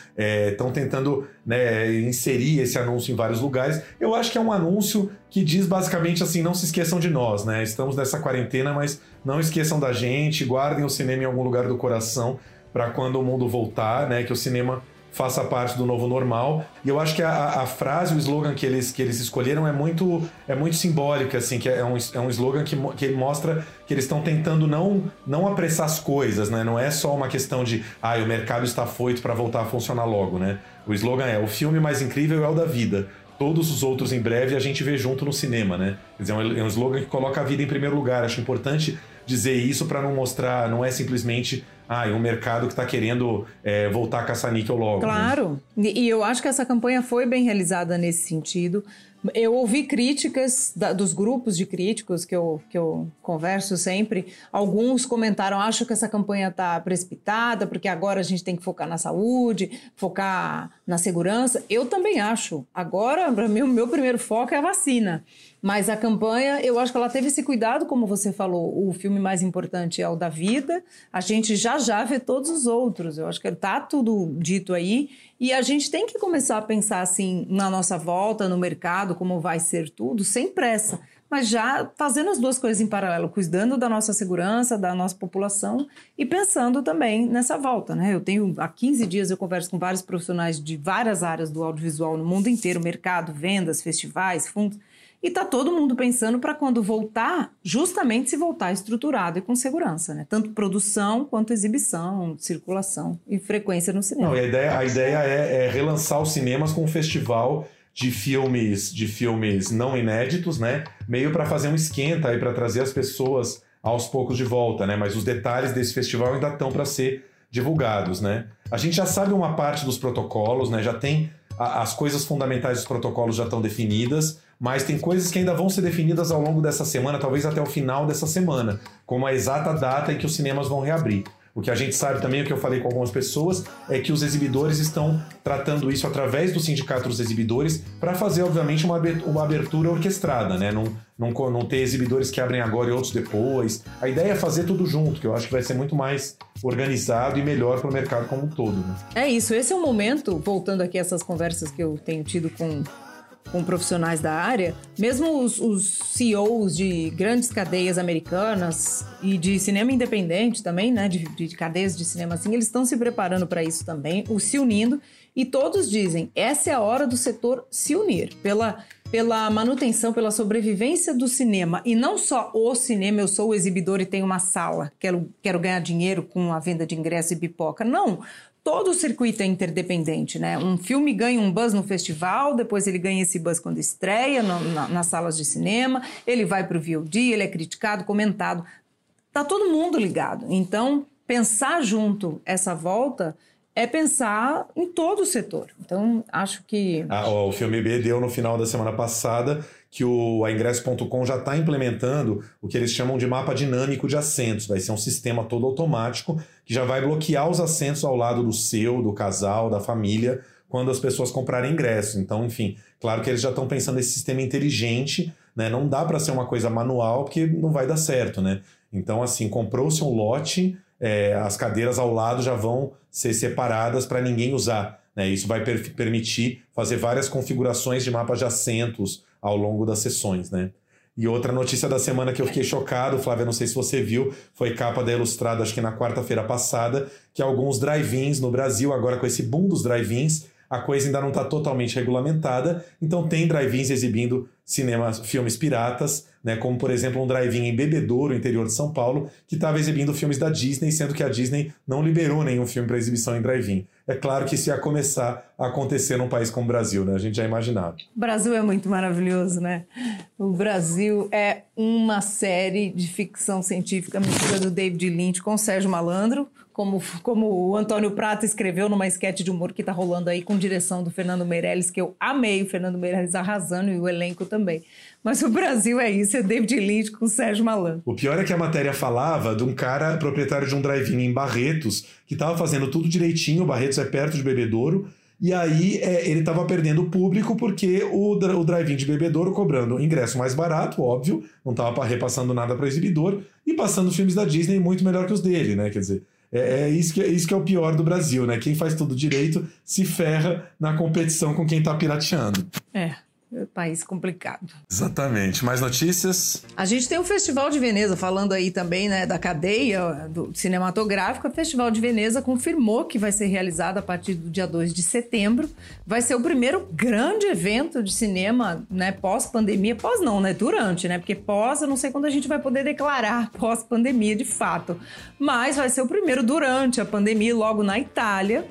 estão é, tentando né, inserir esse anúncio em vários lugares. Eu acho que é um anúncio que diz basicamente assim: não se esqueçam de nós, né? Estamos nessa quarentena, mas não esqueçam da gente, guardem o cinema em algum lugar do coração para quando o mundo voltar, né? Que o cinema faça parte do novo normal. E eu acho que a, a, frase, o slogan que eles, que eles escolheram é muito, é muito simbólica, assim, que é um, é um slogan que, que mostra que eles estão tentando não, não apressar as coisas, né? Não é só uma questão de, ah, o mercado está foito para voltar a funcionar logo, né? O slogan é, o filme mais incrível é o da vida. Todos os outros em breve a gente vê junto no cinema, né? Quer dizer, é um, é um slogan que coloca a vida em primeiro lugar. Acho importante dizer isso para não mostrar, não é simplesmente ah, é um mercado que está querendo é, voltar a caça-níquel logo. Né? Claro, né? e eu acho que essa campanha foi bem realizada nesse sentido. Eu ouvi críticas da, dos grupos de críticos que eu, que eu converso sempre. Alguns comentaram: acho que essa campanha está precipitada, porque agora a gente tem que focar na saúde, focar na segurança. Eu também acho. Agora, para mim, o meu primeiro foco é a vacina. Mas a campanha, eu acho que ela teve esse cuidado, como você falou, o filme mais importante é o da vida. A gente já já vê todos os outros. Eu acho que está tudo dito aí E a gente tem que começar a pensar assim na nossa volta, no mercado, como vai ser tudo, sem pressa mas já fazendo as duas coisas em paralelo, cuidando da nossa segurança, da nossa população e pensando também nessa volta, né? Eu tenho há 15 dias eu converso com vários profissionais de várias áreas do audiovisual no mundo inteiro, mercado, vendas, festivais, fundos, e tá todo mundo pensando para quando voltar, justamente se voltar estruturado e com segurança, né? Tanto produção quanto exibição, circulação e frequência no cinema. Não, a ideia, a ideia é, é relançar os cinemas com um festival de filmes de filmes não inéditos, né? Meio para fazer um esquenta aí para trazer as pessoas aos poucos de volta, né? Mas os detalhes desse festival ainda estão para ser divulgados, né? A gente já sabe uma parte dos protocolos, né? Já tem a, as coisas fundamentais dos protocolos já estão definidas, mas tem coisas que ainda vão ser definidas ao longo dessa semana, talvez até o final dessa semana, como a exata data em que os cinemas vão reabrir. O que a gente sabe também, o que eu falei com algumas pessoas, é que os exibidores estão tratando isso através do sindicato dos exibidores para fazer, obviamente, uma abertura orquestrada, né? Não, não, não ter exibidores que abrem agora e outros depois. A ideia é fazer tudo junto, que eu acho que vai ser muito mais organizado e melhor para o mercado como um todo. Né? É isso, esse é o momento, voltando aqui a essas conversas que eu tenho tido com com profissionais da área, mesmo os, os, CEOs de grandes cadeias americanas e de cinema independente também, né, de, de cadeias de cinema assim, eles estão se preparando para isso também, o se unindo, e todos dizem, essa é a hora do setor se unir, pela, pela manutenção, pela sobrevivência do cinema, e não só o cinema, eu sou o exibidor e tenho uma sala, quero, quero ganhar dinheiro com a venda de ingresso e pipoca, não, todo o circuito é interdependente, né? Um filme ganha um buzz no festival, depois ele ganha esse buzz quando estreia no, na, nas salas de cinema, ele vai para o VOD, ele é criticado, comentado. Tá todo mundo ligado. Então, pensar junto essa volta é pensar em todo o setor. Então, acho que. Ah, o filme B deu no final da semana passada que o a ingresso.com já está implementando o que eles chamam de mapa dinâmico de assentos. Vai ser um sistema todo automático que já vai bloquear os assentos ao lado do seu, do casal, da família, quando as pessoas comprarem ingresso. Então, enfim, claro que eles já estão pensando nesse sistema inteligente, né? Não dá para ser uma coisa manual porque não vai dar certo, né? Então, assim, comprou-se um lote, é, as cadeiras ao lado já vão ser separadas para ninguém usar. Né? Isso vai per permitir fazer várias configurações de mapas de assentos, ao longo das sessões, né? E outra notícia da semana que eu fiquei chocado, Flávia, não sei se você viu, foi capa da Ilustrada, acho que na quarta-feira passada, que alguns drive-ins no Brasil, agora com esse boom dos drive-ins, a coisa ainda não está totalmente regulamentada, então tem drive-ins exibindo cinemas, filmes piratas, né, como por exemplo um drive-in em Bebedouro, interior de São Paulo, que estava exibindo filmes da Disney, sendo que a Disney não liberou nenhum filme para exibição em drive-in. É claro que isso ia começar a acontecer num país como o Brasil, né? A gente já imaginava. O Brasil é muito maravilhoso, né? O Brasil é uma série de ficção científica mistura do David Lynch com o Sérgio Malandro, como, como o Antônio Prata escreveu numa esquete de humor que está rolando aí com direção do Fernando Meirelles, que eu amei o Fernando Meirelles arrasando e o elenco também. Mas o Brasil é isso, é David Lynch com Sérgio Malandro. O pior é que a matéria falava de um cara proprietário de um drive-in em Barretos, que estava fazendo tudo direitinho, Barretos é perto de Bebedouro, e aí é, ele estava perdendo o público porque o, o drive-in de Bebedouro cobrando ingresso mais barato, óbvio, não estava repassando nada para exibidor, e passando filmes da Disney muito melhor que os dele, né? Quer dizer, é, é, isso que, é isso que é o pior do Brasil, né? Quem faz tudo direito se ferra na competição com quem tá pirateando. É. É país complicado. Exatamente. Mais notícias? A gente tem o Festival de Veneza, falando aí também né, da cadeia do cinematográfico. O Festival de Veneza confirmou que vai ser realizado a partir do dia 2 de setembro. Vai ser o primeiro grande evento de cinema né, pós-pandemia. Pós não, né? Durante, né? Porque pós, eu não sei quando a gente vai poder declarar pós-pandemia de fato. Mas vai ser o primeiro durante a pandemia, logo na Itália.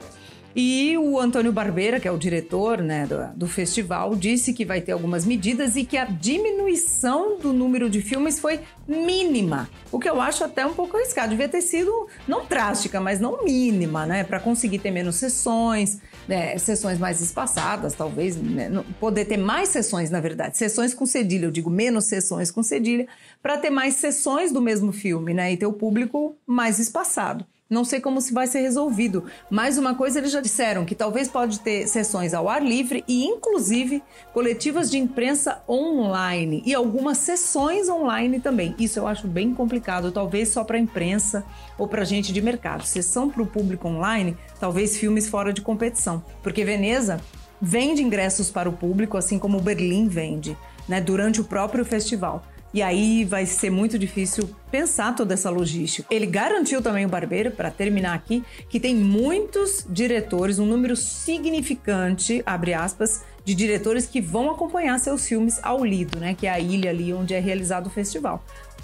E o Antônio Barbeira, que é o diretor né, do, do, festival, disse que vai ter algumas medidas e que a diminuição do número de filmes foi mínima. O que eu acho até um pouco arriscado. Devia ter sido, não drástica, mas não mínima, né? Para conseguir ter menos sessões, né, sessões mais espaçadas, talvez. Né, poder ter mais sessões, na verdade. Sessões com cedilha, eu digo menos sessões com cedilha, para ter mais sessões do mesmo filme, né? E ter o público mais espaçado. Não sei como se vai ser resolvido. Mas uma coisa eles já disseram que talvez pode ter sessões ao ar livre e inclusive coletivas de imprensa online e algumas sessões online também. Isso eu acho bem complicado, talvez só para imprensa ou para gente de mercado. Sessão para o público online, talvez filmes fora de competição, porque Veneza vende ingressos para o público, assim como Berlim vende, né, durante o próprio festival. E aí vai ser muito difícil pensar toda essa logística. Ele garantiu também o Barbeiro, para terminar aqui, que tem muitos diretores, um número significante, abre aspas, de diretores que vão acompanhar seus filmes ao Lido, né? Que é a ilha ali onde é realizado o festival.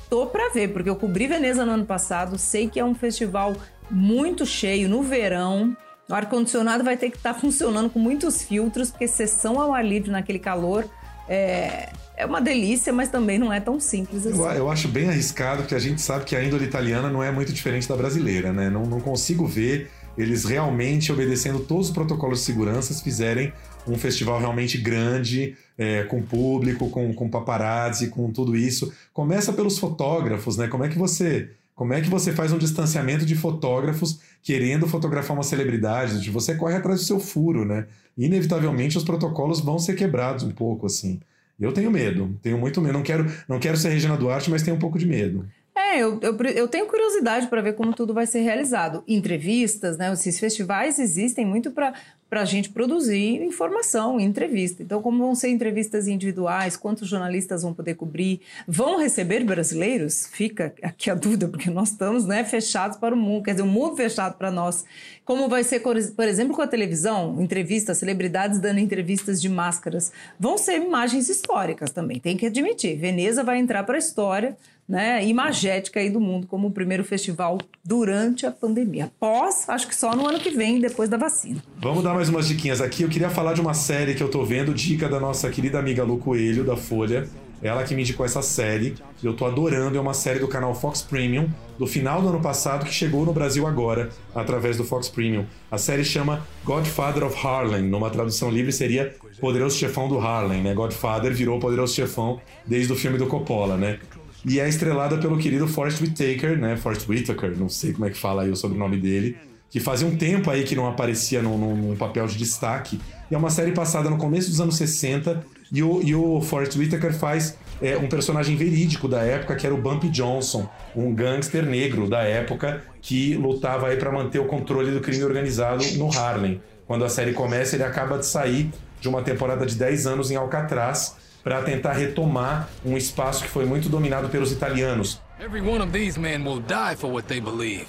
Tô para ver, porque eu cobri Veneza no ano passado, sei que é um festival muito cheio no verão. O ar-condicionado vai ter que estar tá funcionando com muitos filtros, porque sessão ao ar livre naquele calor é, é uma delícia, mas também não é tão simples assim. Eu, eu, acho bem arriscado, porque a gente sabe que a índole italiana não é muito diferente da brasileira, né? Não, não consigo ver eles realmente obedecendo todos os protocolos de segurança fizerem um festival realmente grande, é, com público, com, com paparazzi, com tudo isso. Começa pelos fotógrafos, né? Como é que você como é que você faz um distanciamento de fotógrafos querendo fotografar uma celebridade? Você corre atrás do seu furo, né? Inevitavelmente os protocolos vão ser quebrados um pouco, assim. Eu tenho medo, tenho muito medo. Não quero, não quero ser Regina Duarte, mas tenho um pouco de medo. É, eu, eu, eu tenho curiosidade para ver como tudo vai ser realizado. Entrevistas, né? Esses festivais existem muito para para a gente produzir informação, entrevista. Então, como vão ser entrevistas individuais, quantos jornalistas vão poder cobrir? Vão receber brasileiros? Fica aqui a dúvida, porque nós estamos né, fechados para o mundo, quer dizer, o mundo fechado para nós. Como vai ser, por exemplo, com a televisão, entrevistas, celebridades dando entrevistas de máscaras. Vão ser imagens históricas também, tem que admitir. Veneza vai entrar para a história né, imagética aí do mundo como o primeiro festival durante a pandemia. Após, acho que só no ano que vem, depois da vacina. Vamos dar mais umas diquinhas aqui. Eu queria falar de uma série que eu tô vendo, dica da nossa querida amiga Lu Coelho, da Folha. Ela que me indicou essa série, eu tô adorando, é uma série do canal Fox Premium, do final do ano passado, que chegou no Brasil agora, através do Fox Premium. A série chama Godfather of Harlem, numa tradução livre seria Poderoso Chefão do Harlem, né? Godfather virou Poderoso Chefão desde o filme do Coppola, né? E é estrelada pelo querido Forrest Whitaker, né? Forrest Whitaker, não sei como é que fala aí o sobrenome dele, que fazia um tempo aí que não aparecia num, num papel de destaque. E é uma série passada no começo dos anos 60 e o, e o Whitaker faz é, um personagem verídico da época, que era o Bumpy Johnson, um gangster negro da época que lutava aí para manter o controle do crime organizado no Harlem. Quando a série começa, ele acaba de sair de uma temporada de 10 anos em Alcatraz para tentar retomar um espaço que foi muito dominado pelos italianos. Every one of these men will die for what they believe.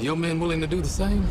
Your men willing to do the same?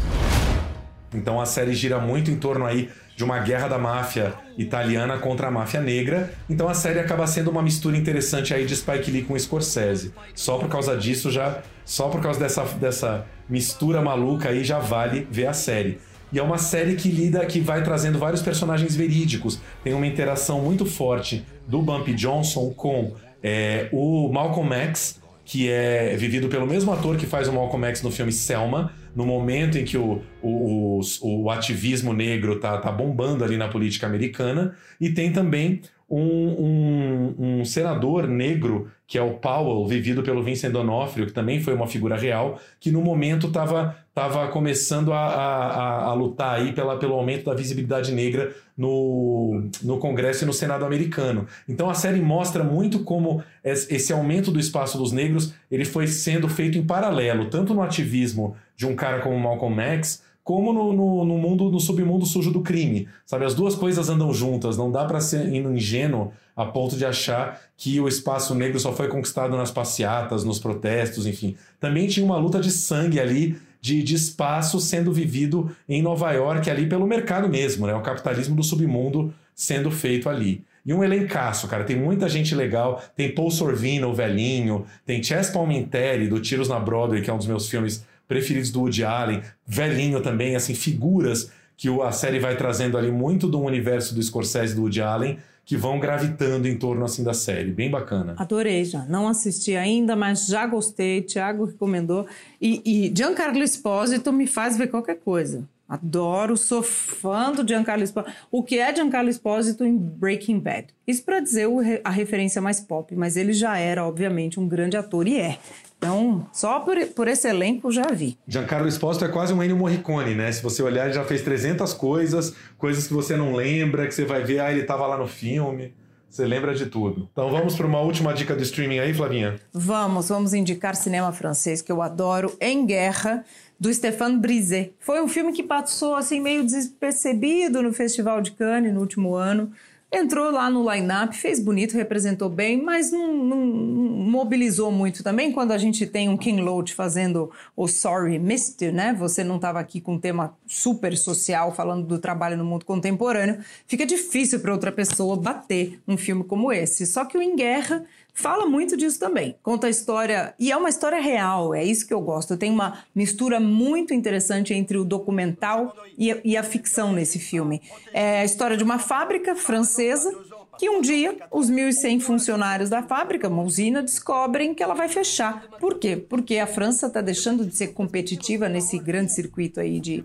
Então a série gira muito em torno aí de uma guerra da máfia italiana contra a máfia negra. Então a série acaba sendo uma mistura interessante aí de Spike Lee com Scorsese. Só por causa disso já, só por causa dessa, dessa mistura maluca aí já vale ver a série. E é uma série que lida, que vai trazendo vários personagens verídicos. Tem uma interação muito forte do Bumpy Johnson com é, o Malcolm X, que é vivido pelo mesmo ator que faz o Malcolm X no filme Selma, no momento em que o, o, o, o ativismo negro tá, tá bombando ali na política americana. E tem também um, um, um, senador negro, que é o Powell, vivido pelo Vincent D'Onofrio, que também foi uma figura real, que no momento estava tava começando a, a, a, lutar aí pela, pelo aumento da visibilidade negra no, no Congresso e no Senado americano. Então a série mostra muito como esse aumento do espaço dos negros ele foi sendo feito em paralelo, tanto no ativismo de um cara como Malcolm X, como no, no, no, mundo, no submundo sujo do crime. Sabe, as duas coisas andam juntas, não dá para ser ingênuo a ponto de achar que o espaço negro só foi conquistado nas passeatas, nos protestos, enfim. Também tinha uma luta de sangue ali, de, de espaço sendo vivido em Nova York, ali pelo mercado mesmo, né? O capitalismo do submundo sendo feito ali. E um elencaço, cara. Tem muita gente legal. Tem Paul Sorvino, o velhinho. Tem Chess Palminteri, do Tiros na Broadway, que é um dos meus filmes preferidos do Woody Allen, velhinho também, assim, figuras que a série vai trazendo ali muito do universo do Scorsese do Woody Allen, que vão gravitando em torno assim da série. Bem bacana. Adorei já. Não assisti ainda, mas já gostei. Tiago recomendou. E, e Giancarlo Espósito me faz ver qualquer coisa. Adoro, sou fã do Giancarlo Esposito. O que é Giancarlo Esposito em Breaking Bad? Isso para dizer a referência mais pop, mas ele já era, obviamente, um grande ator e é. Então, só por, por esse elenco já vi. Giancarlo Esposito é quase um Ennio Morricone, né? Se você olhar, ele já fez 300 coisas, coisas que você não lembra, que você vai ver, ah, ele estava lá no filme. Você lembra de tudo. Então vamos para uma última dica do streaming aí, Flavinha? Vamos, vamos indicar cinema francês que eu adoro, Em Guerra do Stéphane Brisé. Foi um filme que passou assim meio despercebido no Festival de Cannes no último ano. Entrou lá no line-up, fez bonito, representou bem, mas não, não, mobilizou muito também. Quando a gente tem um King Loach fazendo o Sorry Mister, né? Você não estava aqui com um tema super social falando do trabalho no mundo contemporâneo. Fica difícil para outra pessoa bater um filme como esse. Só que o Em Guerra fala muito disso também. Conta a história, e é uma história real, é isso que eu gosto. Tem uma mistura muito interessante entre o documental e a, e a ficção nesse filme. É a história de uma fábrica francesa que um dia os 1.100 funcionários da fábrica, uma usina, descobrem que ela vai fechar. Por quê? Porque a França está deixando de ser competitiva nesse grande circuito aí de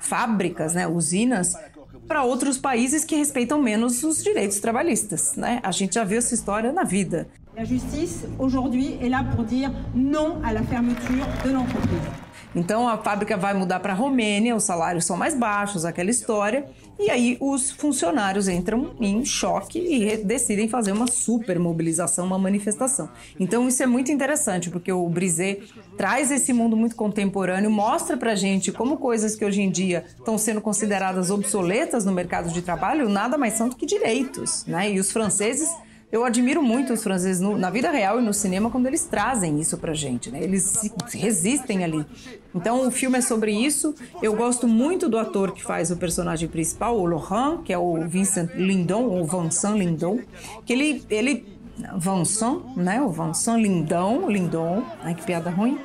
fábricas, né, usinas, para outros países que respeitam menos os direitos trabalhistas, né? A gente já viu essa história na vida. A justiça aujourd'hui est là pour dire non à la fermeture de l'entreprise. Então a fábrica vai mudar para a Romênia, os salários são mais baixos, aquela história. E aí os funcionários entram em choque e decidem fazer uma super mobilização, uma manifestação. Então isso é muito interessante, porque o Brisé traz esse mundo muito contemporâneo, mostra pra gente como coisas que hoje em dia estão sendo consideradas obsoletas no mercado de trabalho nada mais são do que direitos, né? E os franceses eu admiro muito os franceses no, na vida real e no cinema quando eles trazem isso pra gente, né? Eles se, se resistem ali. Então o filme é sobre isso. Eu gosto muito do ator que faz o personagem principal, o Laurent, que é o Vincent Lindon, ou Vincent Lindon, que ele ele Vincent, né? O Vincent Lindon, Lindon, ai que piada ruim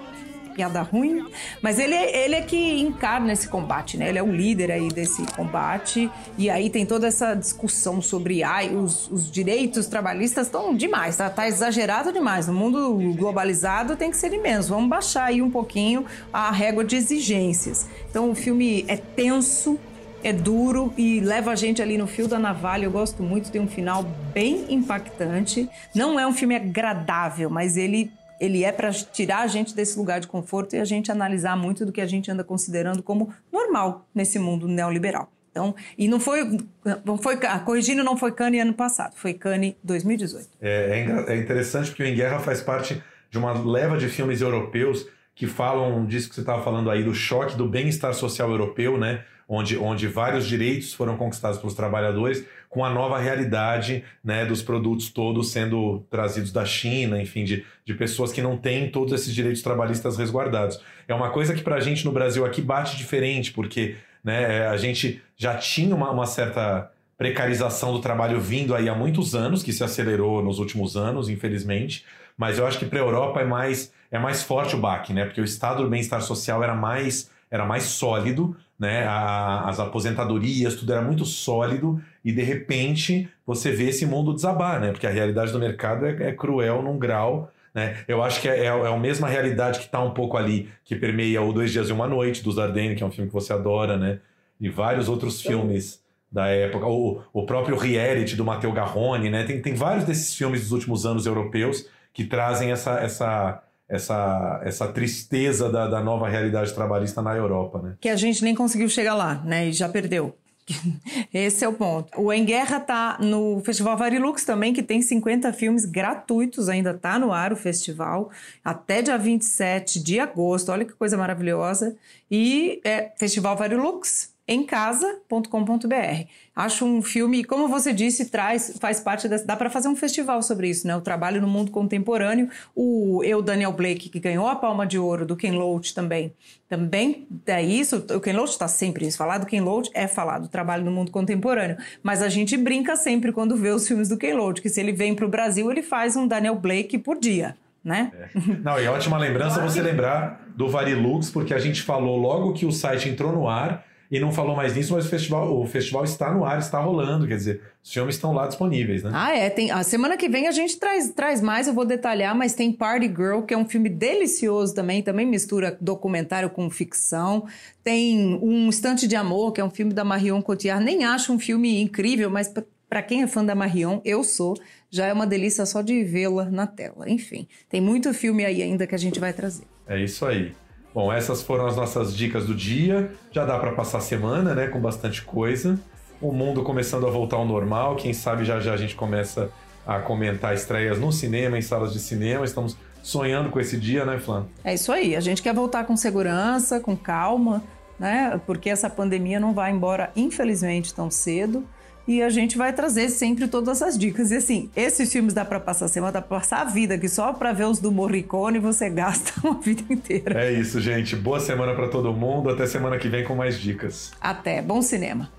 piada ruim, mas ele, ele é que encarna esse combate, né? Ele é o líder aí desse combate e aí tem toda essa discussão sobre ai, os, os direitos trabalhistas estão demais, tá? tá exagerado demais. No mundo globalizado tem que ser imenso. Vamos baixar aí um pouquinho a régua de exigências. Então o filme é tenso, é duro e leva a gente ali no fio da navalha. Eu gosto muito, tem um final bem impactante. Não é um filme agradável, mas ele ele é para tirar a gente desse lugar de conforto e a gente analisar muito do que a gente anda considerando como normal nesse mundo neoliberal. Então, e não foi, não foi corrigindo, não foi Cane ano passado, foi Cane 2018. É, é, é interessante porque o Em Guerra faz parte de uma leva de filmes europeus que falam disso que você estava falando aí, do choque do bem-estar social europeu, né? Onde, onde vários direitos foram conquistados pelos trabalhadores, com a nova realidade né, dos produtos todos sendo trazidos da China, enfim, de, de pessoas que não têm todos esses direitos trabalhistas resguardados. É uma coisa que para a gente no Brasil aqui bate diferente, porque né, a gente já tinha uma, uma certa precarização do trabalho vindo aí há muitos anos, que se acelerou nos últimos anos, infelizmente, mas eu acho que para a Europa é mais, é mais forte o baque, né? Porque o estado do bem-estar social era mais, era mais sólido, né? A, as aposentadorias, tudo era muito sólido e de repente você vê esse mundo desabar, né? Porque a realidade do mercado é, é cruel num grau. Né? Eu acho que é, é, é a mesma realidade que está um pouco ali, que permeia o Dois Dias e Uma Noite, dos Dardenne, que é um filme que você adora, né? E vários outros filmes da época. O, o próprio reality do Matteo Garrone, né? Tem, tem vários desses filmes dos últimos anos europeus que trazem essa, essa, essa, essa tristeza da, da nova realidade trabalhista na Europa, né? Que a gente nem conseguiu chegar lá, né? E já perdeu. Esse é o ponto. O Em Guerra tá no Festival Varilux também, que tem 50 filmes gratuitos, ainda tá no ar o festival, até dia 27 de agosto. Olha que coisa maravilhosa. E é Festival Varilux em casa.com.br. Acho um filme, como você disse, traz, faz parte dessa, dá para fazer um festival sobre isso, né? O trabalho no mundo contemporâneo. O eu Daniel Blake que ganhou a Palma de Ouro do Ken Loach também. Também é isso, o Ken Loach está sempre isso, falar do Ken Loach é falar do trabalho no mundo contemporâneo, mas a gente brinca sempre quando vê os filmes do Ken Loach, que se ele vem para o Brasil, ele faz um Daniel Blake por dia. Né? É. Não, e ótima lembrança você lembrar do Varilux, porque a gente falou logo que o site entrou no ar e não falou mais nisso, mas o festival, o festival está no ar, está rolando, quer dizer, os filmes estão lá disponíveis, né? Ah, é. Tem, a semana que vem a gente traz, traz mais, eu vou detalhar, mas tem Party Girl, que é um filme delicioso também, também mistura documentário com ficção. Tem Um Instante de Amor, que é um filme da Marion Cotillard. Nem acho um filme incrível, mas para quem é fã da Marion, eu sou, já é uma delícia só de vê-la na tela. Enfim, tem muito filme aí ainda que a gente vai trazer. É isso aí. Bom, essas foram as nossas dicas do dia. Já dá para passar a semana, né, com bastante coisa. O mundo começando a voltar ao normal. Quem sabe já já a gente começa a comentar estreias no cinema, em salas de cinema. Estamos sonhando com esse dia, né, Flan? É isso aí. A gente quer voltar com segurança, com calma, né? Porque essa pandemia não vai embora, infelizmente, tão cedo e a gente vai trazer sempre todas as dicas. E assim, esses filmes dá para passar a semana, dá pra passar a vida, que só para ver os do Morricone você gasta uma vida inteira. É isso, gente. Boa semana para todo mundo. Até semana que vem com mais dicas. Até. Bom cinema.